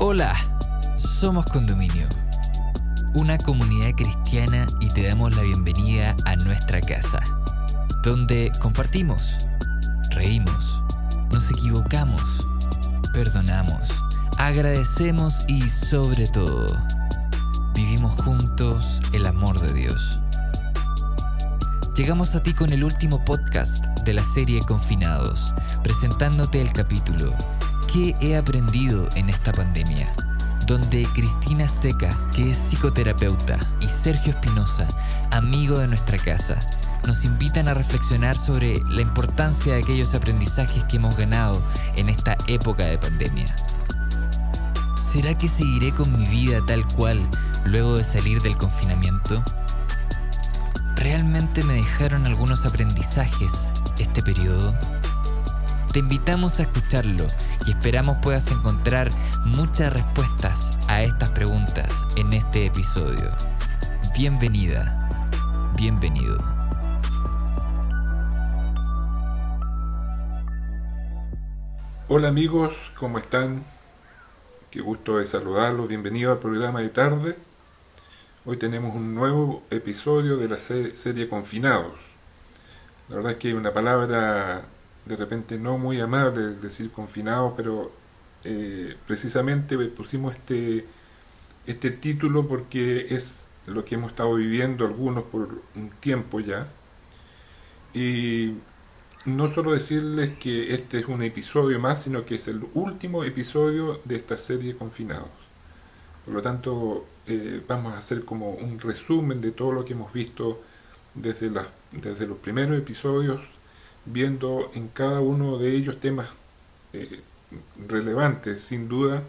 Hola, somos Condominio, una comunidad cristiana y te damos la bienvenida a nuestra casa, donde compartimos, reímos, nos equivocamos, perdonamos, agradecemos y sobre todo, vivimos juntos el amor de Dios. Llegamos a ti con el último podcast de la serie Confinados, presentándote el capítulo ¿Qué he aprendido en esta pandemia? Donde Cristina Azteca, que es psicoterapeuta, y Sergio Espinosa, amigo de nuestra casa, nos invitan a reflexionar sobre la importancia de aquellos aprendizajes que hemos ganado en esta época de pandemia. ¿Será que seguiré con mi vida tal cual luego de salir del confinamiento? ¿Realmente me dejaron algunos aprendizajes este periodo? Te invitamos a escucharlo y esperamos puedas encontrar muchas respuestas a estas preguntas en este episodio. Bienvenida, bienvenido. Hola amigos, ¿cómo están? Qué gusto de saludarlos, bienvenido al programa de tarde. Hoy tenemos un nuevo episodio de la serie Confinados. La verdad es que hay una palabra de repente no muy amable decir confinados, pero eh, precisamente pusimos este, este título porque es lo que hemos estado viviendo algunos por un tiempo ya. Y no solo decirles que este es un episodio más, sino que es el último episodio de esta serie Confinados. Por lo tanto, eh, vamos a hacer como un resumen de todo lo que hemos visto desde, las, desde los primeros episodios viendo en cada uno de ellos temas eh, relevantes, sin duda,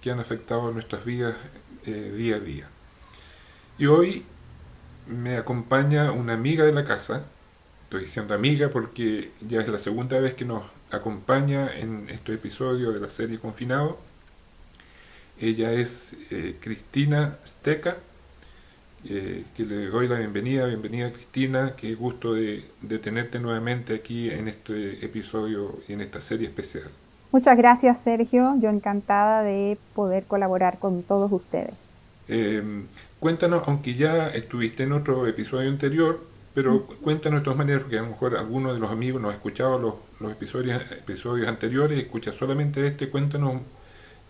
que han afectado nuestras vidas eh, día a día. Y hoy me acompaña una amiga de la casa, estoy diciendo amiga porque ya es la segunda vez que nos acompaña en este episodio de la serie Confinado. Ella es eh, Cristina Steca, eh, que le doy la bienvenida, bienvenida Cristina, qué gusto de, tenerte nuevamente aquí en este episodio y en esta serie especial. Muchas gracias Sergio, yo encantada de poder colaborar con todos ustedes. Eh, cuéntanos, aunque ya estuviste en otro episodio anterior, pero cuéntanos de todas maneras, porque a lo mejor alguno de los amigos no ha escuchado los, los episodios, episodios anteriores, escucha solamente este, cuéntanos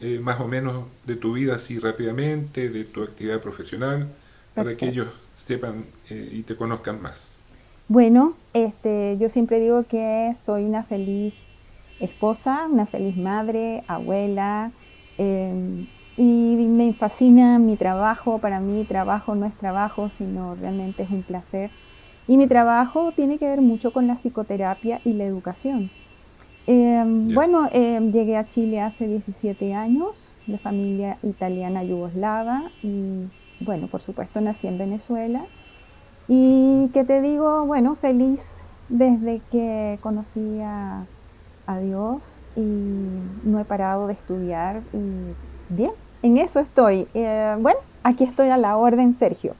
eh, más o menos de tu vida así rápidamente, de tu actividad profesional para que ellos sepan eh, y te conozcan más. Bueno, este, yo siempre digo que soy una feliz esposa, una feliz madre, abuela, em, y me fascina mi trabajo. Para mí trabajo no es trabajo, sino realmente es un placer. Y mi trabajo tiene que ver mucho con la psicoterapia y la educación. Em, bueno, em, llegué a Chile hace 17 años, de familia italiana yugoslava, y bueno, por supuesto nací en Venezuela. Y que te digo, bueno, feliz desde que conocí a, Dios y no he parado de estudiar. Y bien, en eso estoy. Eh, bueno, aquí estoy a la orden, Sergio.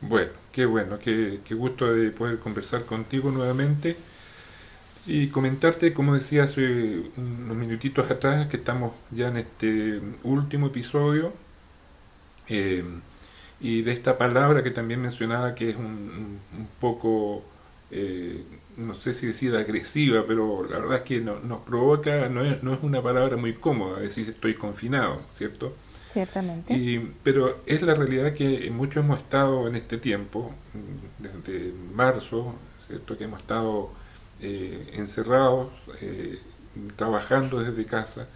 Bueno, qué bueno, qué, qué gusto de poder conversar contigo nuevamente y comentarte, como decía hace unos minutitos atrás, que estamos ya en este último episodio eh, y de esta palabra que también mencionaba que es un, poco, eh, no sé si decir agresiva, pero la verdad es que nos provoca, no es, no es una palabra muy cómoda decir estoy confinado, ¿cierto? Ciertamente. Y, pero es la realidad que muchos hemos estado en este tiempo, desde marzo, ¿cierto? Que hemos estado eh, encerrados, trabajando desde casa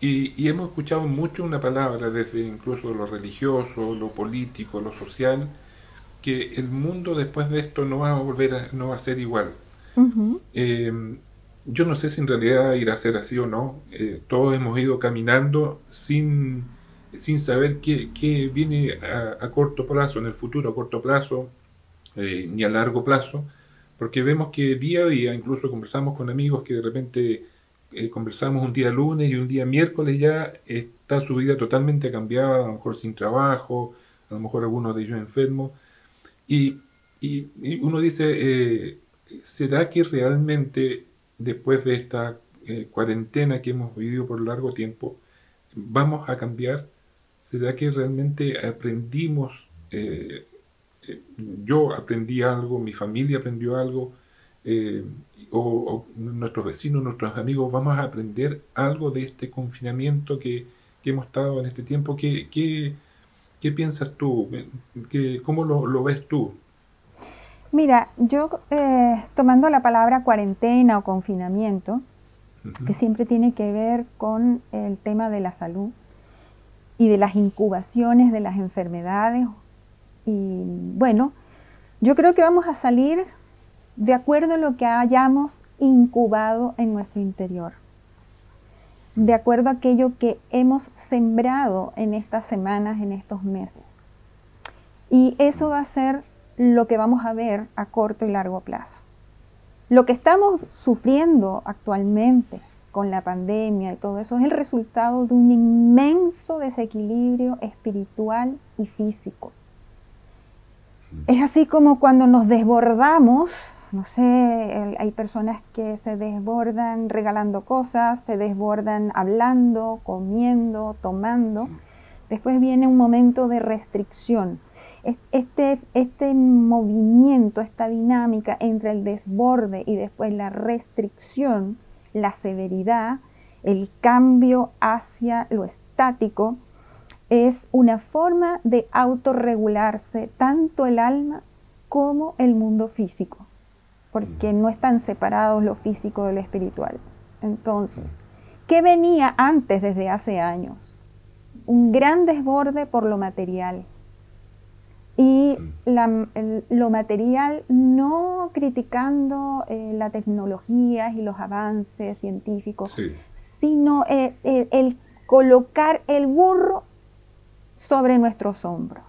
y, hemos escuchado mucho una palabra, desde incluso lo religioso, lo político, lo social, que el mundo después de esto no va a volver a, no va a ser igual. Eh, yo no sé si en realidad irá a ser así o no. Eh, todos hemos ido caminando sin, sin saber qué, qué viene a, corto plazo, en el futuro a corto plazo, eh, ni a largo plazo, porque vemos que día a día, incluso conversamos con amigos que de repente eh, conversamos un día lunes y un día miércoles ya está su vida totalmente cambiada, a lo mejor sin trabajo, a lo mejor algunos de ellos enfermos. Y, y, uno dice, eh, ¿será que realmente después de esta eh, cuarentena que hemos vivido por largo tiempo, vamos a cambiar? ¿Será que realmente aprendimos, yo aprendí algo, mi familia aprendió algo, eh, o, nuestros vecinos, nuestros amigos, vamos a aprender algo de este confinamiento que, hemos estado en este tiempo? ¿Qué, qué, piensas tú? ¿Qué, ¿Cómo lo, ves tú? Mira, yo tomando la palabra cuarentena o confinamiento, que siempre tiene que ver con el tema de la salud y de las incubaciones de las enfermedades. Y bueno, yo creo que vamos a salir de acuerdo a lo que hayamos incubado en nuestro interior, de acuerdo a aquello que hemos sembrado en estas semanas, en estos meses. Y eso va a ser lo que vamos a ver a corto y largo plazo. Lo que estamos sufriendo actualmente con la pandemia y todo eso es el resultado de un inmenso desequilibrio espiritual y físico. Es así como cuando nos desbordamos, no sé, hay personas que se desbordan regalando cosas, se desbordan hablando, comiendo, tomando. Después viene un momento de restricción este, este movimiento, esta dinámica entre el desborde y después la restricción, la severidad, el cambio hacia lo estático, es una forma de autorregularse tanto el alma como el mundo físico, porque no están separados lo físico de lo espiritual. Entonces, ¿qué venía antes desde hace años? Un gran desborde por lo material, y lo material no criticando eh, la tecnología y los avances científicos, sino eh, eh, el colocar el burro sobre nuestros hombros.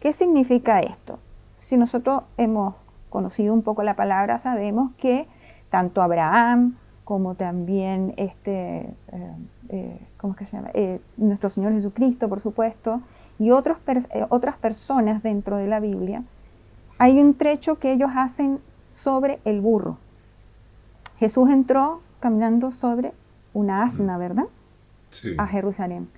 ¿Qué significa esto? Si nosotros hemos conocido un poco la palabra, sabemos que tanto Abraham como también este, ¿cómo es que se llama? nuestro Señor Jesucristo, por supuesto, y otros, eh, otras personas dentro de la Biblia, hay un trecho que ellos hacen sobre el burro. Jesús entró caminando sobre una asna, ¿verdad? Sí. A Jerusalén.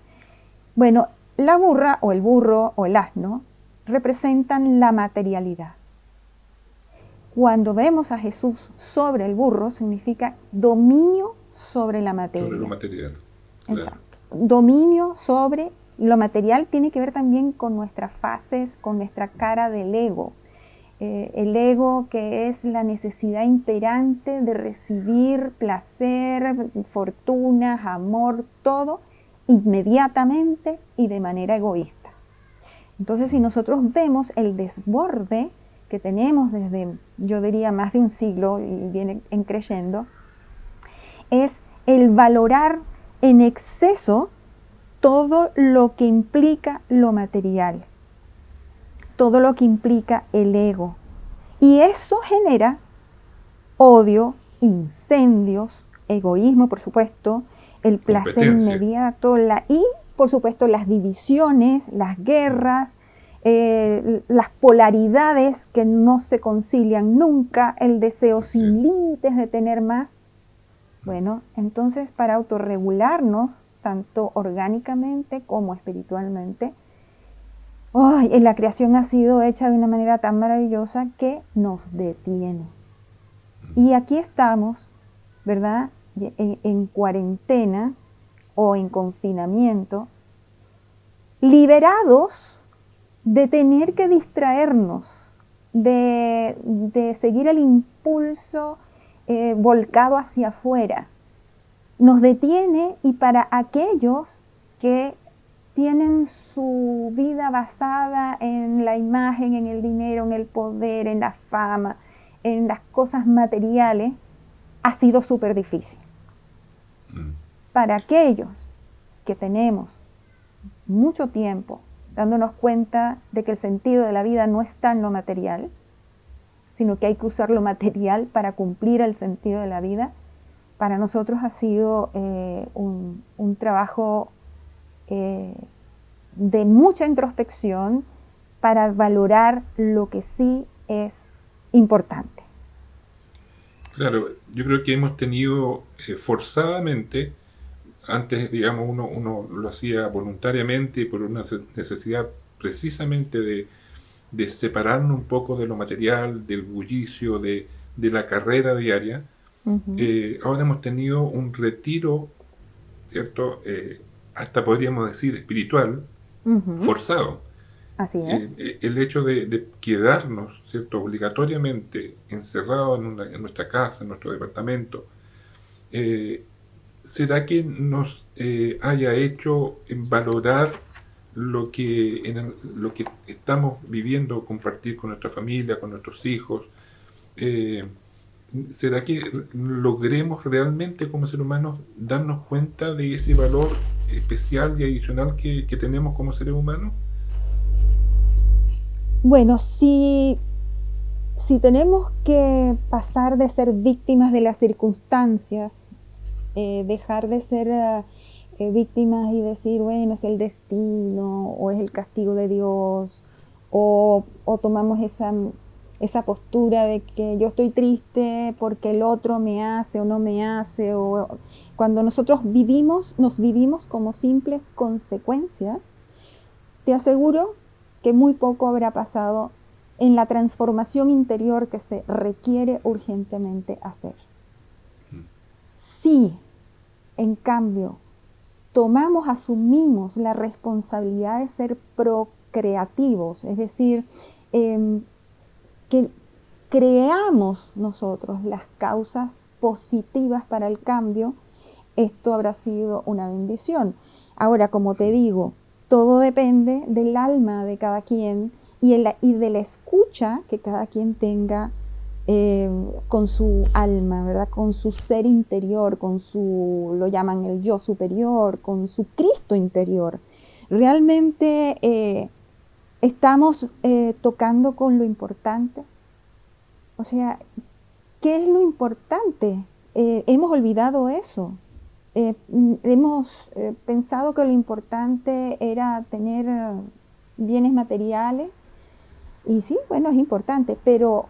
Bueno, la burra o el burro o el asno representan la materialidad. Cuando vemos a Jesús sobre el burro, significa dominio sobre la materia. Sobre lo material. Exacto. Dominio sobre lo material tiene que ver también con nuestras fases, con nuestra cara del ego. Eh, el ego que es la necesidad imperante de recibir placer, fortunas, amor, todo inmediatamente y de manera egoísta. Entonces, si nosotros vemos el desborde que tenemos desde, yo diría, más de un siglo y viene en creyendo, es el valorar en exceso todo lo que implica lo material, todo lo que implica el ego. Y eso genera odio, incendios, egoísmo, por supuesto, el placer inmediato la, y, por supuesto, las divisiones, las guerras, eh, las polaridades que no se concilian nunca, el deseo sin límites de tener más. Bueno, entonces para autorregularnos tanto orgánicamente como espiritualmente. la creación ha sido hecha de una manera tan maravillosa que nos detiene. Y aquí estamos, ¿verdad? En, cuarentena o en confinamiento, liberados de tener que distraernos, de, seguir el impulso eh, volcado hacia afuera, nos detiene y para aquellos que tienen su vida basada en la imagen, en el dinero, en el poder, en la fama, en las cosas materiales, ha sido súper difícil. Mm. Para aquellos que tenemos mucho tiempo dándonos cuenta de que el sentido de la vida no está en lo material, sino que hay que usar lo material para cumplir el sentido de la vida, para nosotros ha sido eh, un, trabajo eh, de mucha introspección para valorar lo que sí es importante. Claro, yo creo que hemos tenido eh, forzadamente antes, digamos, uno, uno lo hacía voluntariamente por una necesidad precisamente de, de separarnos un poco de lo material, del bullicio, de, de la carrera diaria. Eh, ahora hemos tenido un retiro, ¿cierto? Eh, hasta podríamos decir espiritual, forzado. Así es. Eh, el hecho de, quedarnos, ¿cierto? Obligatoriamente encerrados en, en, nuestra casa, en nuestro departamento, ¿será que nos haya hecho valorar lo que, lo que estamos viviendo, compartir con nuestra familia, con nuestros hijos? Eh, ¿Será que logremos realmente como seres humanos darnos cuenta de ese valor especial y adicional que, tenemos como seres humanos? Bueno, si, si tenemos que pasar de ser víctimas de las circunstancias, eh, dejar de ser eh, víctimas y decir, bueno, es el destino o es el castigo de Dios, o, o tomamos esa esa postura de que yo estoy triste porque el otro me hace o no me hace, o cuando nosotros vivimos, nos vivimos como simples consecuencias, te aseguro que muy poco habrá pasado en la transformación interior que se requiere urgentemente hacer. Si, en cambio, tomamos, asumimos la responsabilidad de ser procreativos, es decir, eh, que creamos nosotros las causas positivas para el cambio, esto habrá sido una bendición. Ahora, como te digo, todo depende del alma de cada quien y, y de la escucha que cada quien tenga eh, con su alma, ¿verdad? Con su ser interior, con su, lo llaman el yo superior, con su Cristo interior. Realmente eh, estamos eh, tocando con lo importante. O sea, ¿qué es lo importante? Eh, hemos olvidado eso. Mm, hemos pensado que lo importante era tener bienes materiales. Y sí, bueno, es importante, pero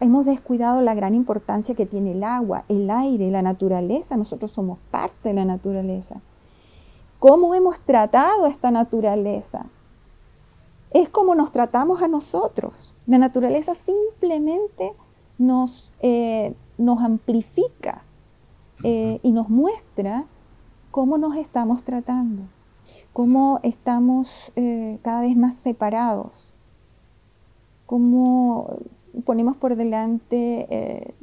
hemos descuidado la gran importancia que tiene el agua, el aire, la naturaleza. Nosotros somos parte de la naturaleza. ¿Cómo hemos tratado esta naturaleza? es como nos tratamos a nosotros. La naturaleza simplemente nos, eh, nos amplifica eh, y nos muestra cómo nos estamos tratando, cómo estamos eh, cada vez más separados, cómo ponemos por delante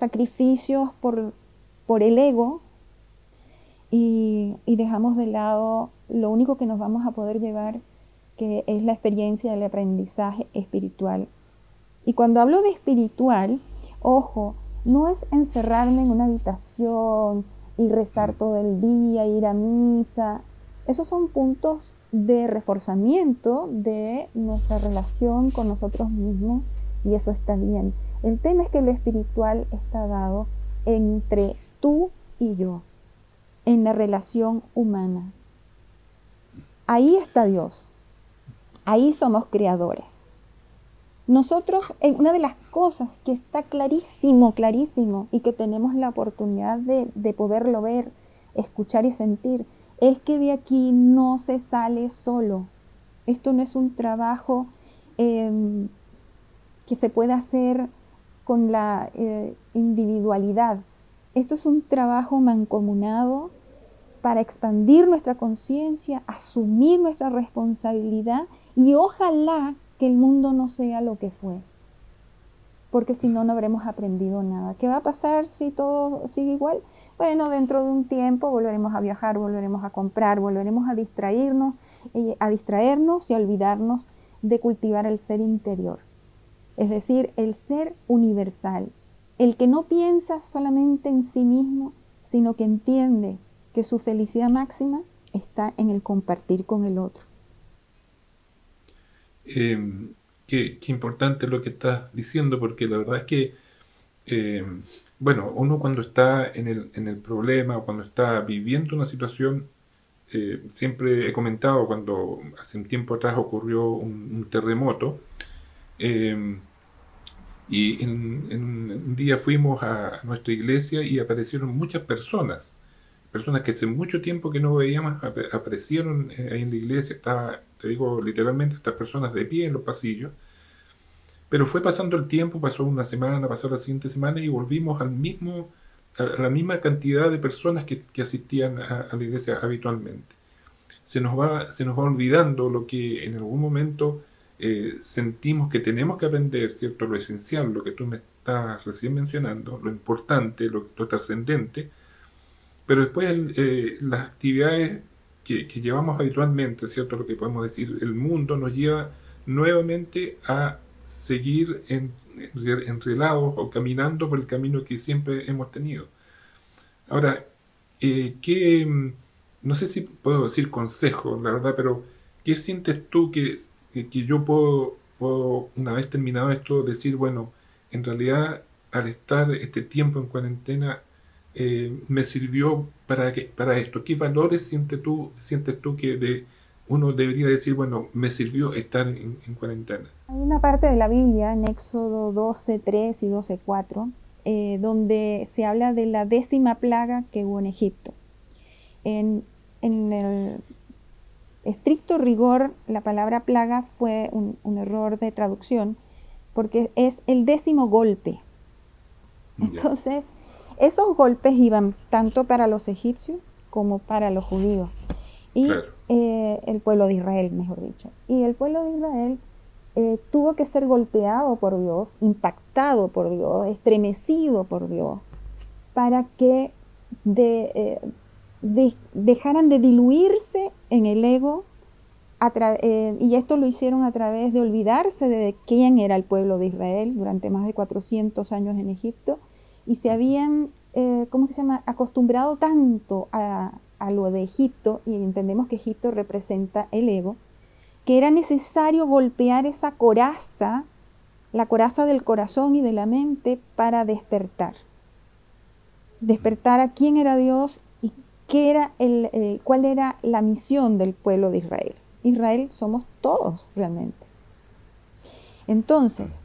sacrificios por, por el ego y, y dejamos de lado lo único que nos vamos a poder llevar que es la experiencia del aprendizaje espiritual. Y cuando hablo de espiritual, ojo, no es encerrarme en una habitación y rezar todo el día, ir a misa. Esos son puntos de reforzamiento de nuestra relación con nosotros mismos y eso está bien. El tema es que lo espiritual está dado entre tú y yo, en la relación humana. Ahí está Dios. Ahí somos creadores. Nosotros, una de las cosas que está clarísimo, clarísimo, y que tenemos la oportunidad de, poderlo ver, escuchar y sentir, es que de aquí no se sale solo. Esto no es un trabajo em, que se pueda hacer con la eh, individualidad. Esto es un trabajo mancomunado para expandir nuestra conciencia, asumir nuestra responsabilidad y ojalá que el mundo no sea lo que fue, porque si no, no habremos aprendido nada. ¿Qué va a pasar si todo sigue igual? Bueno, dentro de un tiempo volveremos a viajar, volveremos a comprar, volveremos a distraernos, eh, a distraernos y a olvidarnos de cultivar el ser interior. Es decir, el ser universal, el que no piensa solamente en sí mismo, sino que entiende que su felicidad máxima está en el compartir con el otro. Eh, qué, importante lo que estás diciendo, porque la verdad es que, eh, bueno, uno cuando está en el, en el problema o cuando está viviendo una situación, eh, siempre he comentado cuando hace un tiempo atrás ocurrió un, terremoto, y en, un día fuimos a nuestra iglesia y aparecieron muchas personas, personas que hace mucho tiempo que no veíamos aparecieron eh, ahí en la iglesia, estaba, te digo literalmente, estas personas de pie en los pasillos. Pero fue pasando el tiempo, pasó una semana, pasó la siguiente semana y volvimos al mismo, a la misma cantidad de personas que, asistían a, la iglesia habitualmente. Se nos, va, se nos va olvidando lo que en algún momento eh, sentimos que tenemos que aprender, ¿cierto? Lo esencial, lo que tú me estás recién mencionando, lo importante, lo, trascendente, pero después eh, las actividades que, que, llevamos habitualmente, ¿cierto? Lo que podemos decir, el mundo nos lleva nuevamente a seguir en, enrelados o caminando por el camino que siempre hemos tenido. Ahora, eh, ¿qué, mm, no sé si puedo decir consejo, la verdad, pero ¿qué sientes tú que, que yo puedo, una vez terminado esto, decir, bueno, en realidad al estar este tiempo en cuarentena, eh, me sirvió para, que, para esto? ¿Qué valores sientes tú, sientes tú que de, uno debería decir, bueno, me sirvió estar en, cuarentena? Hay una parte de la Biblia, en Éxodo 12.3 y 12.4, eh, donde se habla de la décima plaga que hubo en Egipto. En, el estricto rigor, la palabra plaga fue un, error de traducción, porque es el décimo golpe. Entonces, esos golpes iban tanto para los egipcios como para los judíos y eh, el pueblo de Israel, mejor dicho. Y el pueblo de Israel eh, tuvo que ser golpeado por Dios, impactado por Dios, estremecido por Dios, para que eh, dejaran de diluirse en el ego. y esto lo hicieron a través de olvidarse de quién era el pueblo de Israel durante más de 400 años en Egipto y se habían, ¿cómo se llama?, acostumbrado tanto a, a lo de Egipto, y entendemos que Egipto representa el ego, que era necesario golpear esa coraza, la coraza del corazón y de la mente para despertar. Despertar a quién era Dios qué era el, eh, cuál era la misión del pueblo de Israel. Israel somos todos realmente. Entonces,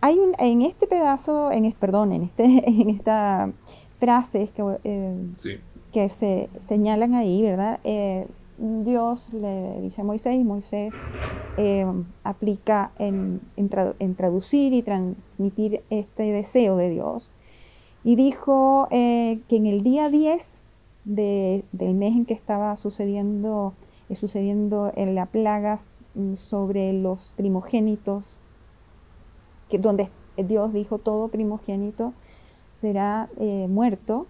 hay un, en este pedazo, en, perdón, en, este, en esta frase que, eh, sí que se señalan ahí, ¿verdad? Eh, Dios le dice a Moisés y Moisés eh, aplica en, traducir y transmitir este deseo de Dios. Y dijo eh, que en el día 10 del mes en que estaba sucediendo, sucediendo en la plagas mm, sobre los primogénitos, que donde Dios dijo todo primogénito será muerto,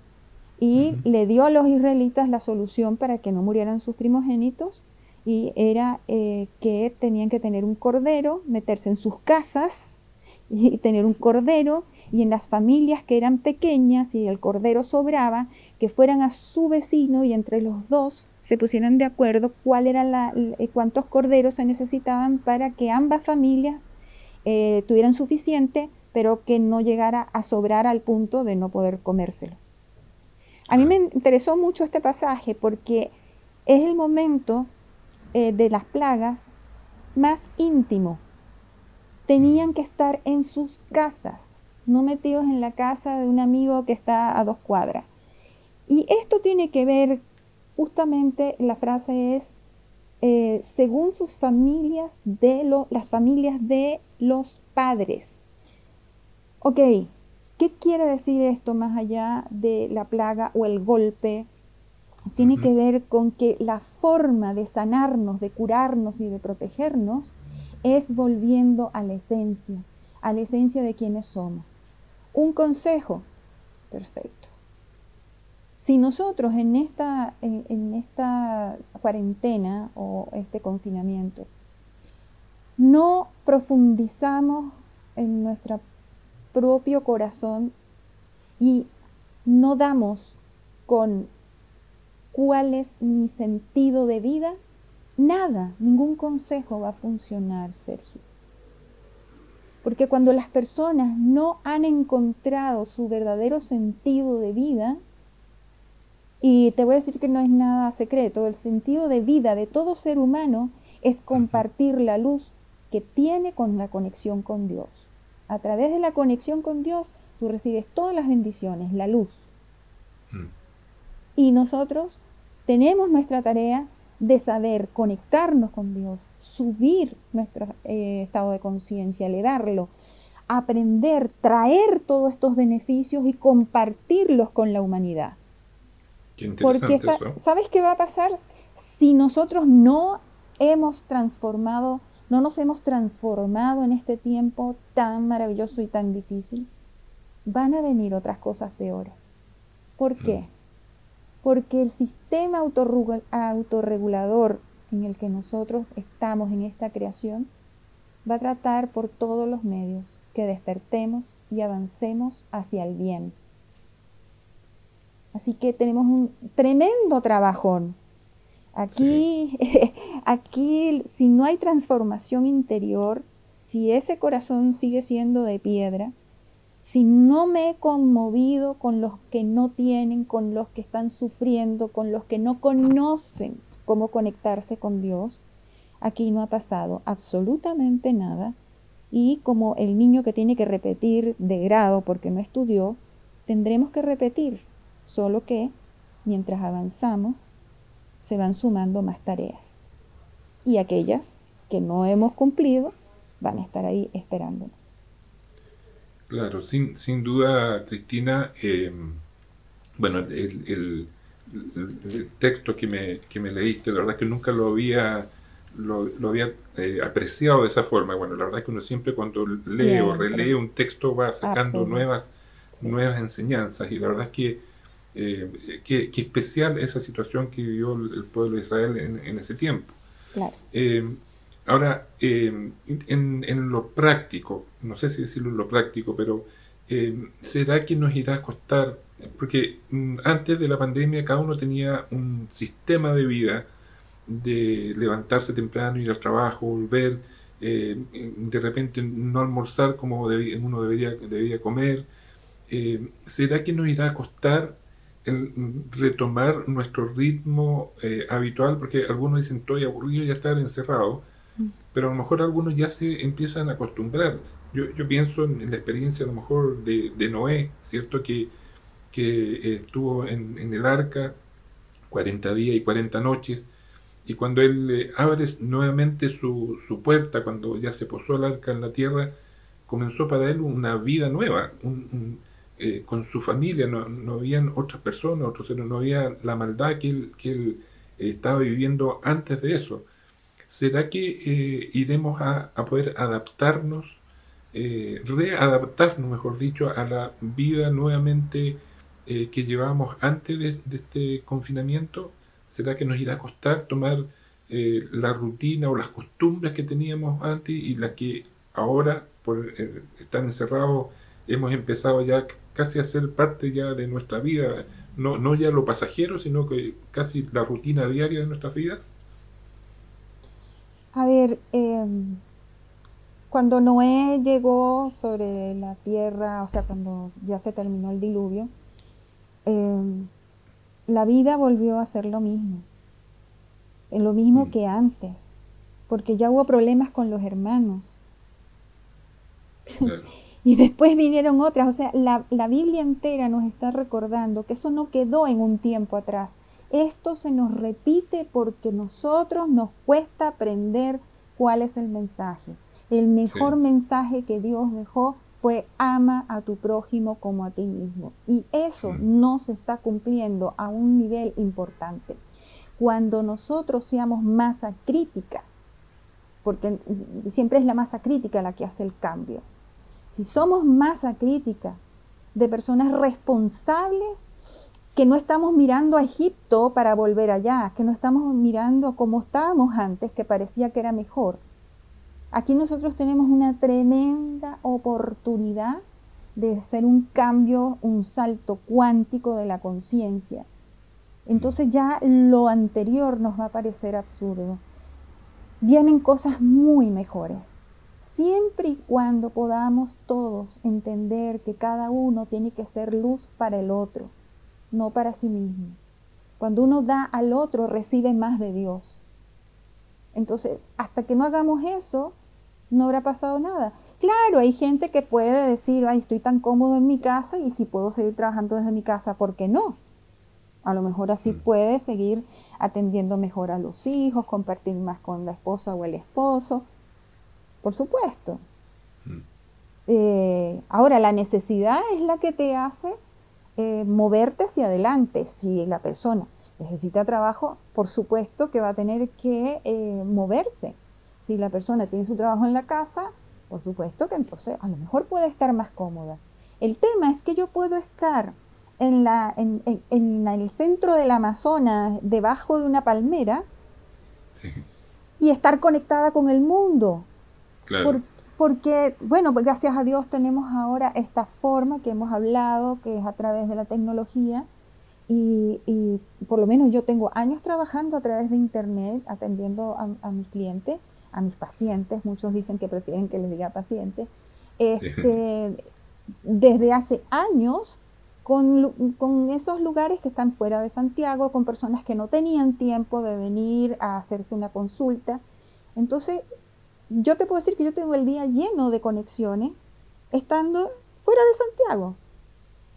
y le dio a los israelitas la solución para que no murieran sus primogénitos y era eh, que tenían que tener un cordero, meterse en sus casas y tener un cordero y en las familias que eran pequeñas y el cordero sobraba, que fueran a su vecino y entre los dos se pusieran de acuerdo cuál era la, eh, cuántos corderos se necesitaban para que ambas familias eh, tuvieran suficiente, pero que no llegara a sobrar al punto de no poder comérselo. A mí me interesó mucho este pasaje porque es el momento eh, de las plagas más íntimo. Tenían que estar en sus casas, no metidos en la casa de un amigo que está a dos cuadras. Y esto tiene que ver, justamente la frase es, eh, según sus familias, de las familias de los padres. Ok, ¿Qué quiere decir esto más allá de la plaga o el golpe? Tiene que ver con que la forma de sanarnos, de curarnos y de protegernos es volviendo a la esencia, a la esencia de quienes somos. Un consejo, perfecto. Si nosotros en esta, en esta cuarentena o este confinamiento no profundizamos en nuestra propio corazón y no damos con cuál es mi sentido de vida, nada, ningún consejo va a funcionar, Sergio. Porque cuando las personas no han encontrado su verdadero sentido de vida, y te voy a decir que no es nada secreto, el sentido de vida de todo ser humano es compartir la luz que tiene con la conexión con Dios a través de la conexión con Dios, tú recibes todas las bendiciones, la luz. Mm. Y nosotros tenemos nuestra tarea de saber conectarnos con Dios, subir nuestro eh, estado de conciencia, elevarlo, aprender, traer todos estos beneficios y compartirlos con la humanidad. Porque ¿sabes qué va a pasar? Si nosotros no hemos transformado, no nos hemos transformado en este tiempo tan maravilloso y tan difícil, van a venir otras cosas peores. ¿Por qué? Mm. Porque el sistema autorregulador en el que nosotros estamos en esta creación va a tratar por todos los medios que despertemos y avancemos hacia el bien. Así que tenemos un tremendo trabajón. Aquí, aquí, si no hay transformación interior, si ese corazón sigue siendo de piedra, si no me he conmovido con los que no tienen, con los que están sufriendo, con los que no conocen cómo conectarse con Dios, aquí no ha pasado absolutamente nada. Y como el niño que tiene que repetir de grado porque no estudió, tendremos que repetir, solo que mientras avanzamos se van sumando más tareas. Y aquellas que no hemos cumplido van a estar ahí esperándonos. Claro, sin, sin duda, Cristina, eh, bueno, el, el, texto que me, que me leíste, la verdad es que nunca lo había lo, había eh, apreciado de esa forma. Bueno, la verdad es que uno siempre cuando lee o relee un texto va sacando nuevas, nuevas enseñanzas y la verdad es que, eh, que, especial esa situación que vivió el pueblo de Israel en, ese tiempo. Eh, ahora, en, en, lo práctico, no sé si decirlo en lo práctico, pero ¿será que nos irá a costar? Porque mm, antes de la pandemia cada uno tenía un sistema de vida de levantarse temprano, ir al trabajo, volver, eh, de repente no almorzar como uno debería, debería comer. Eh, ¿Será que nos irá a costar el retomar nuestro ritmo eh, habitual? Porque algunos dicen estoy aburrido ya estar encerrado, mm. pero a lo mejor algunos ya se empiezan a acostumbrar. Yo, yo pienso en, la experiencia a lo mejor de, de Noé, ¿cierto? Que, que estuvo en, en el arca 40 días y 40 noches y cuando él eh, abre nuevamente su, su, puerta, cuando ya se posó el arca en la tierra, comenzó para él una vida nueva, eh, con su familia, no, no habían otras personas, otros no había la maldad que él, que él eh, estaba viviendo antes de eso. ¿Será que iremos a, a, poder adaptarnos, readaptarnos, mejor dicho, a la vida nuevamente que llevábamos antes de, este confinamiento? ¿Será que nos irá a costar tomar eh, la rutina o las costumbres que teníamos antes y las que ahora, por eh, estar encerrados, hemos empezado ya casi a ser parte ya de nuestra vida? No, no ya lo pasajero, sino que casi la rutina diaria de nuestras vidas. A ver, em, cuando Noé llegó sobre la tierra, o sea, cuando ya se terminó el diluvio, eh, la vida volvió a ser lo mismo, lo mismo mm. que antes, porque ya hubo problemas con los hermanos. y después vinieron otras, o sea, la, la Biblia entera nos está recordando que eso no quedó en un tiempo atrás. Esto se nos repite porque nosotros nos cuesta aprender cuál es el mensaje. El mejor mensaje que Dios dejó fue ama a tu prójimo como a ti mismo. Y eso no se está cumpliendo a un nivel importante. Cuando nosotros seamos masa crítica, porque siempre es la masa crítica la que hace el cambio. Si somos masa crítica de personas responsables, que no estamos mirando a Egipto para volver allá, que no estamos mirando como estábamos antes, que parecía que era mejor, Aquí nosotros tenemos una tremenda oportunidad de hacer un cambio, un salto cuántico de la conciencia. Entonces ya lo anterior nos va a parecer absurdo. Vienen cosas muy mejores. Siempre y cuando podamos todos entender que cada uno tiene que ser luz para el otro, no para sí mismo. Cuando uno da al otro, recibe más de Dios. Entonces, hasta que no hagamos eso, no habrá pasado nada. Claro, hay gente que puede decir, ay, estoy tan cómodo en mi casa y si puedo seguir trabajando desde mi casa, ¿por qué no? A lo mejor así mm. puede seguir atendiendo mejor a los hijos, compartir más con la esposa o el esposo. Por supuesto. Mm. Eh, ahora, la necesidad es la que te hace eh, moverte hacia adelante. Si la persona necesita trabajo, por supuesto que va a tener que eh, moverse. Si la persona tiene su trabajo en la casa, por supuesto que entonces a lo mejor puede estar más cómoda. El tema es que yo puedo estar en, la, en, el centro del Amazonas, debajo de una palmera, y estar conectada con el mundo. Porque, bueno, pues gracias a Dios tenemos ahora esta forma que hemos hablado, que es a través de la tecnología, y, por lo menos yo tengo años trabajando a través de Internet, atendiendo a, mis clientes, a mis pacientes, muchos dicen que prefieren que les diga pacientes, este, desde hace años con, esos lugares que están fuera de Santiago, con personas que no tenían tiempo de venir a hacerse una consulta. Entonces, yo te puedo decir que yo tengo el día lleno de conexiones estando fuera de Santiago.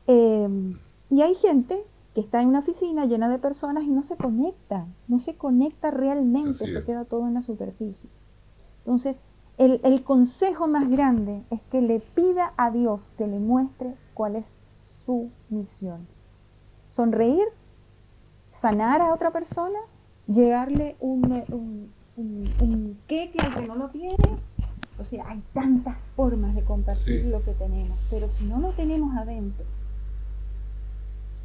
Em, y hay gente que está en una oficina llena de personas y no se conecta, no se conecta realmente, se queda todo en la superficie. Entonces, el, el consejo más grande es que le pida a Dios que le muestre cuál es su misión. Sonreír, sanar a otra persona, llegarle un, un, un, queque al que no lo tiene. O sea, hay tantas formas de compartir lo que tenemos, pero si no lo tenemos adentro,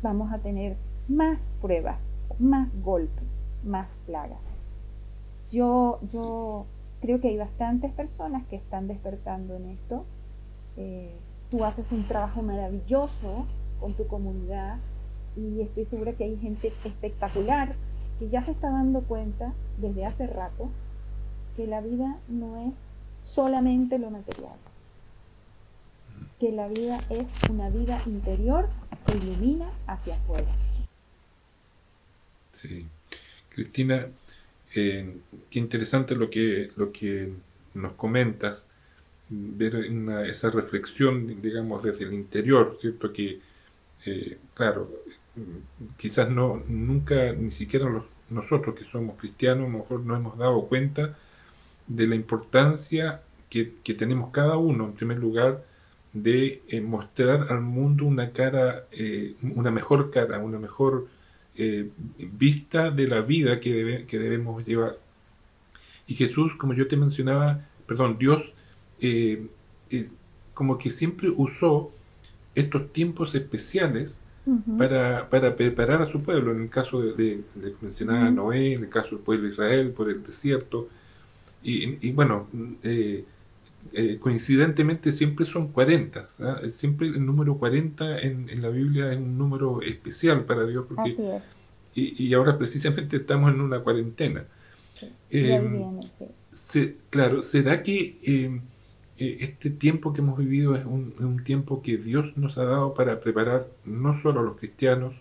vamos a tener más pruebas, más golpes, más plagas. Yo, yo creo que hay bastantes personas que están despertando en esto. Eh, tú haces un trabajo maravilloso con tu comunidad y estoy segura que hay gente espectacular que ya se está dando cuenta desde hace rato que la vida no es solamente lo material, que la vida es una vida interior que ilumina hacia afuera. Sí, Cristina, eh, qué interesante lo que, lo que nos comentas ver esa reflexión, digamos, desde el interior, ¿cierto? Que, eh, claro, quizás no, nunca, ni siquiera nosotros que somos cristianos, a lo mejor no hemos dado cuenta de la importancia que, tenemos cada uno, en primer lugar, de eh, mostrar al mundo una cara, eh, una mejor cara, una mejor vista de la vida que, debemos llevar. Y Jesús, como yo te mencionaba, perdón, Dios eh, eh, como que siempre usó estos tiempos especiales para, preparar a su pueblo, en el caso de, de, mencionaba Noé, en el caso del pueblo de Israel, por el desierto, y, bueno, eh, coincidentemente siempre son 40, siempre el número 40 en, la Biblia es un número especial para Dios, porque, y, ahora precisamente estamos en una cuarentena. claro, ¿será que este tiempo que hemos vivido es un, tiempo que Dios nos ha dado para preparar no solo a los cristianos,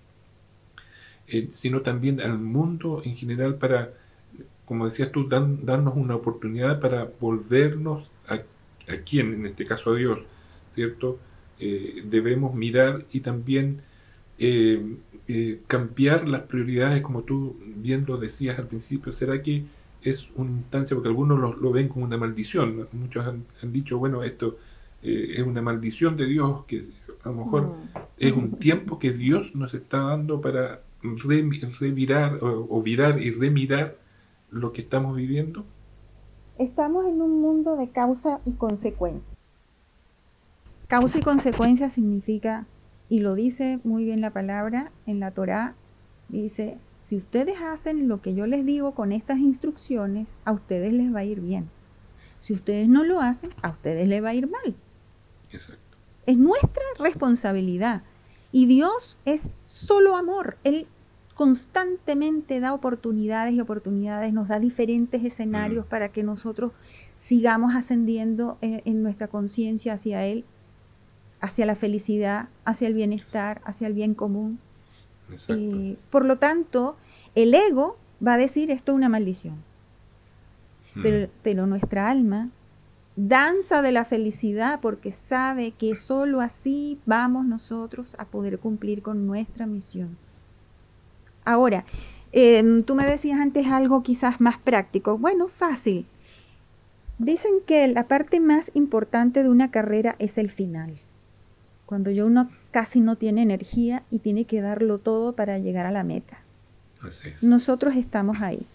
eh, sino también al mundo en general para, como decías tú, darnos una oportunidad para volvernos a, a quién, en este caso a Dios, ¿cierto? Eh, debemos mirar y también eh, cambiar las prioridades, como tú bien lo decías al principio. ¿Será que es una instancia, porque algunos lo, ven como una maldición. Muchos han, dicho, bueno, esto eh, es una maldición de Dios, que a lo mejor mm. es un tiempo que Dios nos está dando para revirar o, virar y remirar lo que estamos viviendo. Estamos en un mundo de causa y consecuencia. Causa y consecuencia significa, y lo dice muy bien la palabra en la Torá, dice, si ustedes hacen lo que yo les digo con estas instrucciones, a ustedes les va a ir bien. Si ustedes no lo hacen, a ustedes les va a ir mal. Exacto. Es nuestra responsabilidad. Y Dios es solo amor. Él constantemente da oportunidades y oportunidades, nos da diferentes escenarios para que nosotros sigamos ascendiendo en, nuestra conciencia hacia Él, hacia la felicidad, hacia el bienestar, hacia el bien común. Eh, por lo tanto, el ego va a decir esto es una maldición. Hmm. Pero, nuestra alma danza de la felicidad porque sabe que sólo así vamos nosotros a poder cumplir con nuestra misión. Ahora, em, tú me decías antes algo quizás más práctico. Bueno, fácil. Dicen que la parte más importante de una carrera es el final, cuando yo uno casi no tiene energía y tiene que darlo todo para llegar a la meta. Nosotros estamos ahí.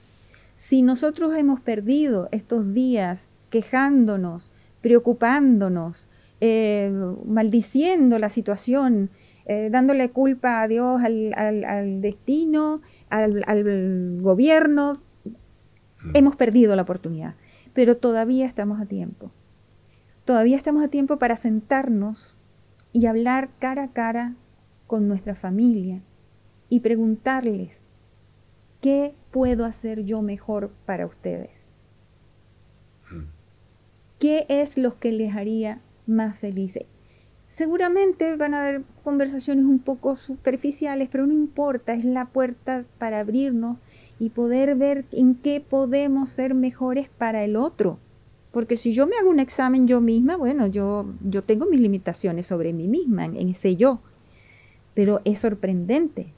Si nosotros hemos perdido estos días quejándonos, preocupándonos, eh, maldiciendo la situación, eh, dándole culpa a Dios, al, destino, al, gobierno, mm. hemos perdido la oportunidad. Pero todavía estamos a tiempo. Todavía estamos a tiempo para sentarnos y hablar cara a cara con nuestra familia y preguntarles, ¿qué puedo hacer yo mejor para ustedes? Mm. ¿Qué es lo que les haría más felices? Seguramente van a haber conversaciones un poco superficiales, pero no importa, es la puerta para abrirnos y poder ver en qué podemos ser mejores para el otro. Porque si yo me hago un examen yo misma, bueno, yo, yo tengo mis limitaciones sobre mí misma, en, ese yo. Pero es sorprendente.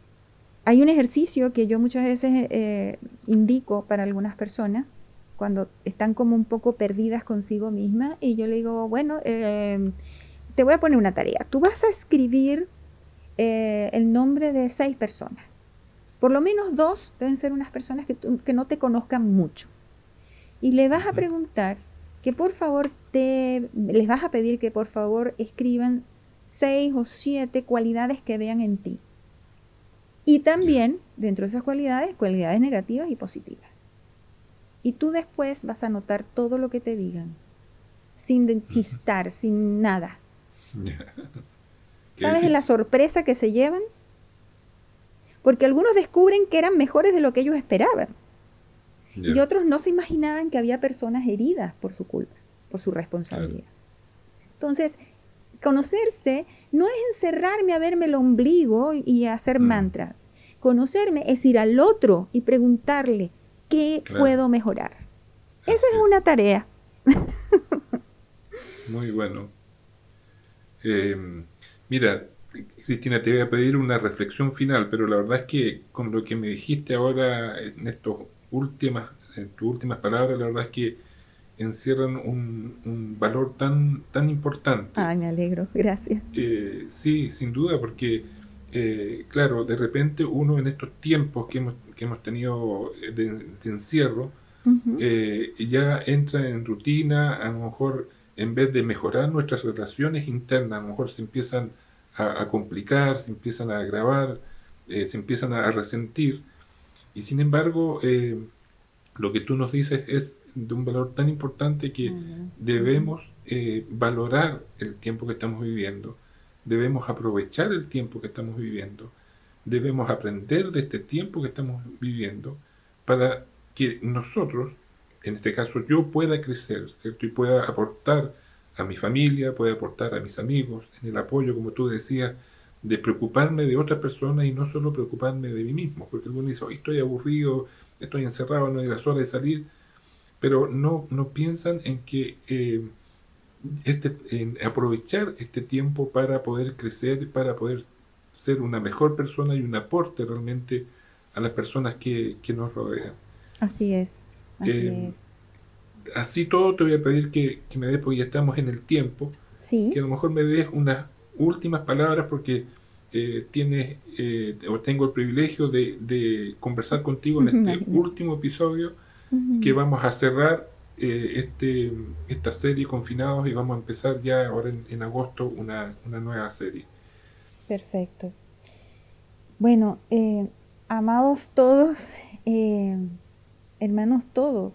Hay un ejercicio que yo muchas veces eh, indico para algunas personas cuando están como un poco perdidas consigo misma y yo le digo, bueno, eh, te voy a poner una tarea. Tú vas a escribir eh, el nombre de seis personas. Por lo menos dos deben ser unas personas que, que no te conozcan mucho. Y le vas a preguntar que por favor te, les vas a pedir que por favor escriban seis o siete cualidades que vean en ti. Y también, dentro de esas cualidades, cualidades negativas y positivas. Y tú después vas a notar todo lo que te digan, sin chistar, sin nada. ¿Sabes la sorpresa que se llevan? Porque algunos descubren que eran mejores de lo que ellos esperaban. Y otros no se imaginaban que había personas heridas por su culpa, por su responsabilidad. Entonces, conocerse no es encerrarme a verme el ombligo y hacer mm. mantra. Conocerme es ir al otro y preguntarle, ¿Qué puedo mejorar? Esa es, una tarea. Muy bueno. Em, mira, Cristina, te voy a pedir una reflexión final, pero la verdad es que con lo que me dijiste ahora en estos últimas, en tus últimas palabras, la verdad es que encierran un, valor tan, tan importante. Ay, me alegro, gracias. Eh, sí, sin duda, porque, eh, claro, de repente uno en estos tiempos que hemos que hemos tenido de, encierro, eh, ya entra en rutina, a lo mejor en vez de mejorar nuestras relaciones internas, a lo mejor se empiezan a, complicar, se empiezan a agravar, eh, se empiezan a, resentir. Y sin embargo, eh, lo que tú nos dices es de un valor tan importante que debemos valorar el tiempo que estamos viviendo, debemos aprovechar el tiempo que estamos viviendo. Debemos aprender de este tiempo que estamos viviendo para que nosotros, en este caso yo, pueda crecer, ¿cierto? Y pueda aportar a mi familia, pueda aportar a mis amigos, en el apoyo, como tú decías, de preocuparme de otras personas y no solo preocuparme de mí mismo, porque algunos dicen, estoy aburrido, estoy encerrado, no hay la hora de salir, pero no, no piensan en que eh, este, en aprovechar este tiempo para poder crecer, para poder ser una mejor persona y un aporte realmente a las personas que, nos rodean. Así es. Así, eh, así todo te voy a pedir que, me des, porque ya estamos en el tiempo, sí. que a lo mejor me des unas últimas palabras porque eh, tienes eh, o tengo el privilegio de, conversar contigo en este último episodio que vamos a cerrar este, esta serie Confinados y vamos a empezar ya ahora en, agosto una, una nueva serie. Perfecto. Bueno, eh, amados todos, eh, hermanos todos,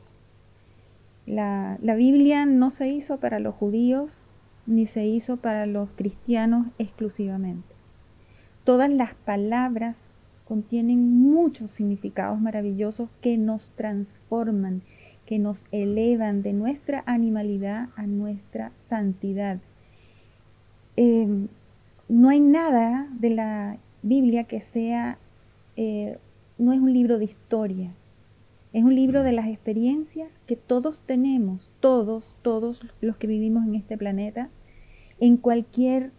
la, la Biblia no se hizo para los judíos ni se hizo para los cristianos exclusivamente. Todas las palabras contienen muchos significados maravillosos que nos transforman, que nos elevan de nuestra animalidad a nuestra santidad. Eh, no hay nada de la Biblia que sea, eh, no es un libro de historia, es un libro de las experiencias que todos tenemos, todos, todos los que vivimos en este planeta, en cualquier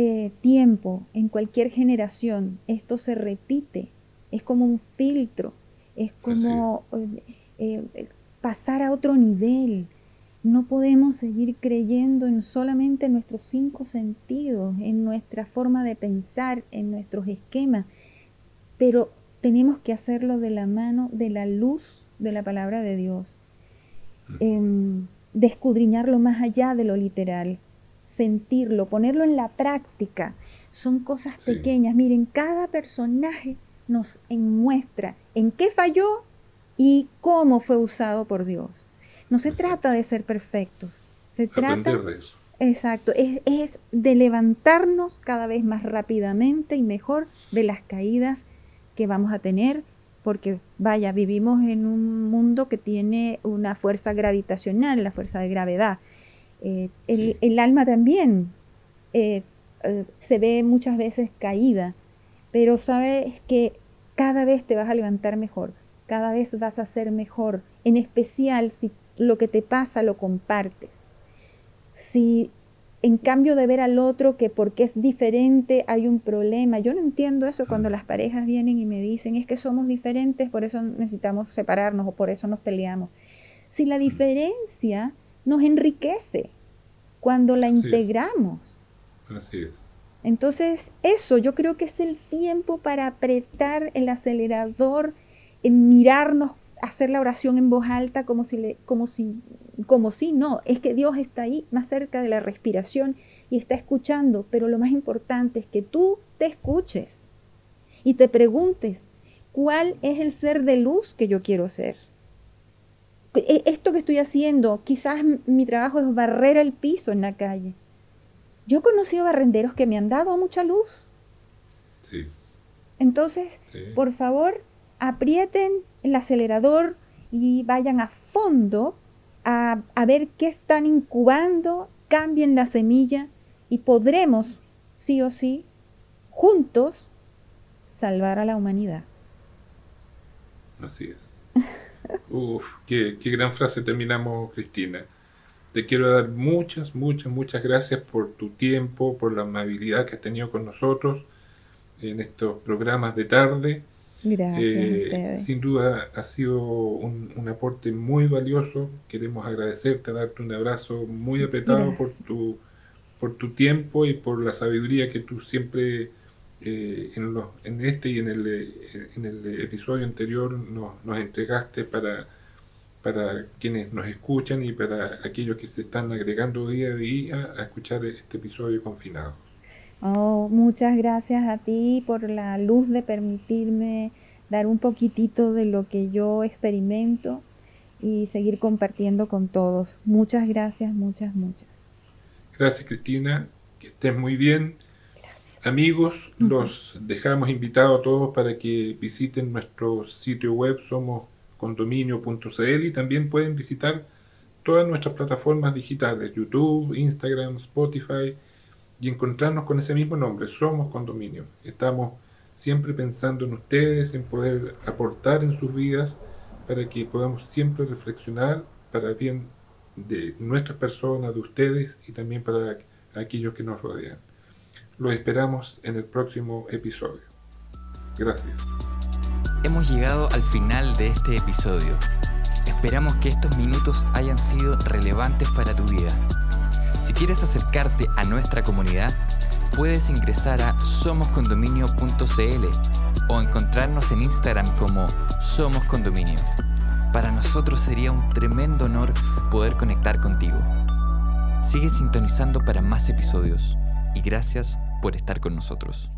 eh, tiempo, en cualquier generación, esto se repite es como un filtro, es como eh, eh, pasar a otro nivel. No podemos seguir creyendo en solamente nuestros cinco sentidos, en nuestra forma de pensar, en nuestros esquemas, pero tenemos que hacerlo de la mano de la luz de la palabra de Dios. Eh, descudriñarlo más allá de lo literal, sentirlo, ponerlo en la práctica. Son cosas pequeñas. Miren, cada personaje nos muestra en qué falló y cómo fue usado por Dios. No se trata de ser perfectos, se trata de eso. Exacto, es, es, de levantarnos cada vez más rápidamente y mejor de las caídas que vamos a tener, porque vaya, vivimos en un mundo que tiene una fuerza gravitacional, la fuerza de gravedad. Eh, el, alma también eh, eh, se ve muchas veces caída, pero sabes que cada vez te vas a levantar mejor, cada vez vas a ser mejor, en especial si lo que te pasa lo compartes. Si en cambio de ver al otro que porque es diferente hay un problema, yo no entiendo eso cuando las parejas vienen y me dicen es que somos diferentes, por eso necesitamos separarnos o por eso nos peleamos. Si la diferencia nos enriquece cuando la integramos. Así es. Entonces, eso yo creo que es el tiempo para apretar el acelerador, en mirarnos, hacer la oración en voz alta como si, le, como si, como si no, es que Dios está ahí más cerca de la respiración y está escuchando, pero lo más importante es que tú te escuches y te preguntes, ¿cuál es el ser de luz que yo quiero ser? E, esto que estoy haciendo, quizás mi trabajo es barrer el piso en la calle. Yo he conocido barrenderos que me han dado mucha luz. Sí. Entonces, por favor, aprieten el acelerador y vayan a fondo a, a, ver qué están incubando, cambien la semilla y podremos, sí o sí, juntos, salvar a la humanidad. Así es. Uf, qué, gran frase terminamos, Cristina. Te quiero dar muchas, muchas, muchas gracias por tu tiempo, por la amabilidad que has tenido con nosotros en estos programas de tarde. Gracias. Eh, sin duda ha sido un, aporte muy valioso. Queremos agradecerte, darte un abrazo muy apretado por tu, por tu tiempo y por la sabiduría que tú siempre eh, en, los, en este y en el, eh, en el episodio anterior nos, nos entregaste para, para quienes nos escuchan y para aquellos que se están agregando día a día a escuchar este episodio confinado. Oh, muchas gracias a ti por la luz de permitirme dar un poquitito de lo que yo experimento y seguir compartiendo con todos. Muchas gracias, muchas, muchas. Gracias Cristina, que estés muy bien Amigos, los dejamos invitados a todos para que visiten nuestro sitio web somoscondominio.cl y también pueden visitar todas nuestras plataformas digitales, YouTube, Instagram, Spotify, y encontrarnos con ese mismo nombre, Somos Condominio. Estamos siempre pensando en ustedes, en poder aportar en sus vidas para que podamos siempre reflexionar para el bien de nuestras personas, de ustedes y también para aquellos que nos rodean. Lo esperamos en el próximo episodio. Gracias. Hemos llegado al final de este episodio. Esperamos que estos minutos hayan sido relevantes para tu vida. Si quieres acercarte a nuestra comunidad, puedes ingresar a somoscondominio.cl o encontrarnos en Instagram como Somos Condominio. Para nosotros sería un tremendo honor poder conectar contigo. Sigue sintonizando para más episodios y gracias por estar con nosotros.